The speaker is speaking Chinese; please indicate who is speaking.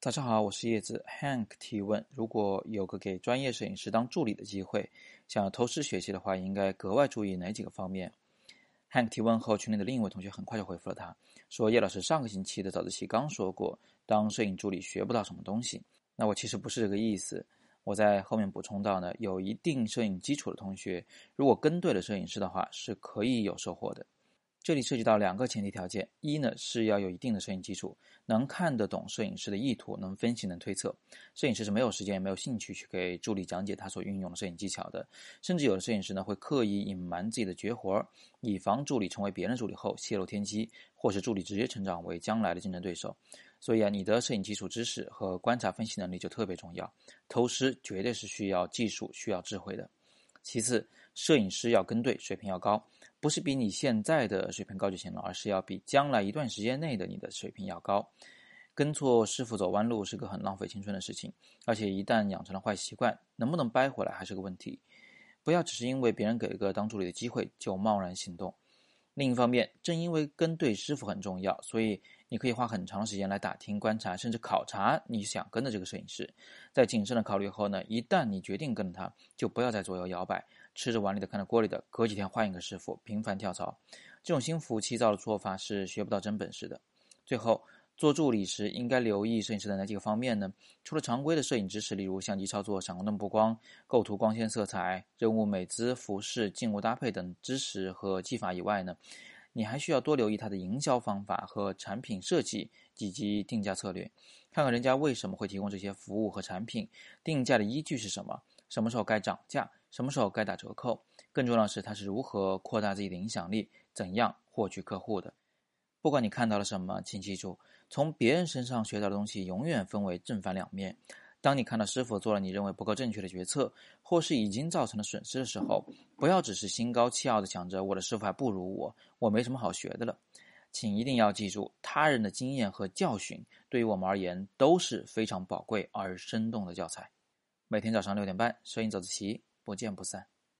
Speaker 1: 早上好，我是叶子。Hank 提问：如果有个给专业摄影师当助理的机会，想要偷师学习的话，应该格外注意哪几个方面？Hank 提问后，群里的另一位同学很快就回复了他，说：“叶老师上个星期的早自习刚说过，当摄影助理学不到什么东西。那我其实不是这个意思。我在后面补充到呢，有一定摄影基础的同学，如果跟对了摄影师的话，是可以有收获的。”这里涉及到两个前提条件：一呢是要有一定的摄影基础，能看得懂摄影师的意图，能分析、能推测。摄影师是没有时间也没有兴趣去给助理讲解他所运用的摄影技巧的，甚至有的摄影师呢会刻意隐瞒自己的绝活，以防助理成为别人助理后泄露天机，或是助理直接成长为将来的竞争对手。所以啊，你的摄影基础知识和观察分析能力就特别重要。偷师绝对是需要技术、需要智慧的。其次，摄影师要跟对，水平要高。不是比你现在的水平高就行了，而是要比将来一段时间内的你的水平要高。跟错师傅走弯路是个很浪费青春的事情，而且一旦养成了坏习惯，能不能掰回来还是个问题。不要只是因为别人给一个当助理的机会就贸然行动。另一方面，正因为跟对师傅很重要，所以你可以花很长时间来打听、观察，甚至考察你想跟的这个摄影师。在谨慎的考虑后呢，一旦你决定跟他，就不要再左右摇摆。吃着碗里的，看着锅里的，隔几天换一个师傅，频繁跳槽，这种心浮气躁的做法是学不到真本事的。最后，做助理时应该留意摄影师的哪几个方面呢？除了常规的摄影知识，例如相机操作、闪光灯布光、构图、光线、色彩、人物美姿、服饰、静物搭配等知识和技法以外呢，你还需要多留意他的营销方法和产品设计以及定价策略，看看人家为什么会提供这些服务和产品，定价的依据是什么，什么时候该涨价。什么时候该打折扣？更重要的是，他是如何扩大自己的影响力，怎样获取客户的？不管你看到了什么，请记住，从别人身上学到的东西永远分为正反两面。当你看到师傅做了你认为不够正确的决策，或是已经造成了损失的时候，不要只是心高气傲的想着我的师傅还不如我，我没什么好学的了。请一定要记住，他人的经验和教训对于我们而言都是非常宝贵而生动的教材。每天早上六点半，摄影早自习。不见不散。